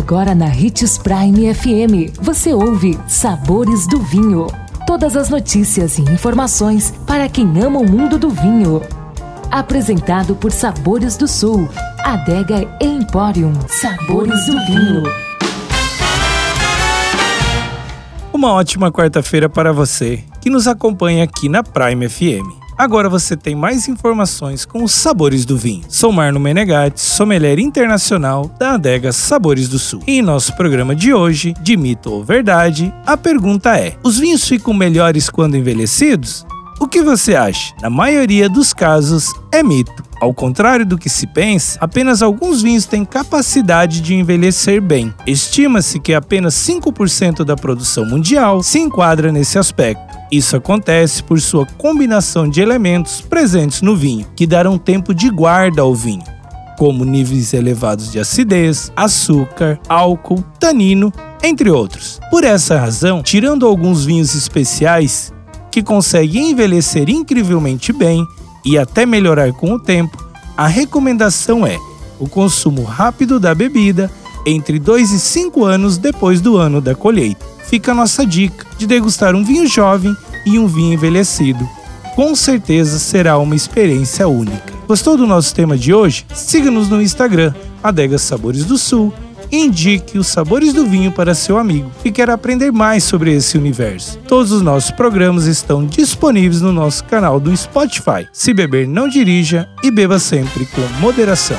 Agora na Ritz Prime FM, você ouve Sabores do Vinho. Todas as notícias e informações para quem ama o mundo do vinho. Apresentado por Sabores do Sul, Adega Emporium. Sabores do Vinho. Uma ótima quarta-feira para você que nos acompanha aqui na Prime FM. Agora você tem mais informações com os sabores do vinho. Sou Marno Menegatti, sommelier internacional da Adega Sabores do Sul. E em nosso programa de hoje, de mito ou verdade, a pergunta é: os vinhos ficam melhores quando envelhecidos? O que você acha? Na maioria dos casos, é mito. Ao contrário do que se pensa, apenas alguns vinhos têm capacidade de envelhecer bem. Estima-se que apenas 5% da produção mundial se enquadra nesse aspecto. Isso acontece por sua combinação de elementos presentes no vinho, que darão tempo de guarda ao vinho, como níveis elevados de acidez, açúcar, álcool, tanino, entre outros. Por essa razão, tirando alguns vinhos especiais que conseguem envelhecer incrivelmente bem e até melhorar com o tempo, a recomendação é o consumo rápido da bebida entre 2 e 5 anos depois do ano da colheita fica a nossa dica de degustar um vinho jovem e um vinho envelhecido. Com certeza será uma experiência única. Gostou do nosso tema de hoje? Siga-nos no Instagram, Adegas Sabores do Sul, indique os sabores do vinho para seu amigo que quer aprender mais sobre esse universo. Todos os nossos programas estão disponíveis no nosso canal do Spotify. Se beber, não dirija e beba sempre com moderação.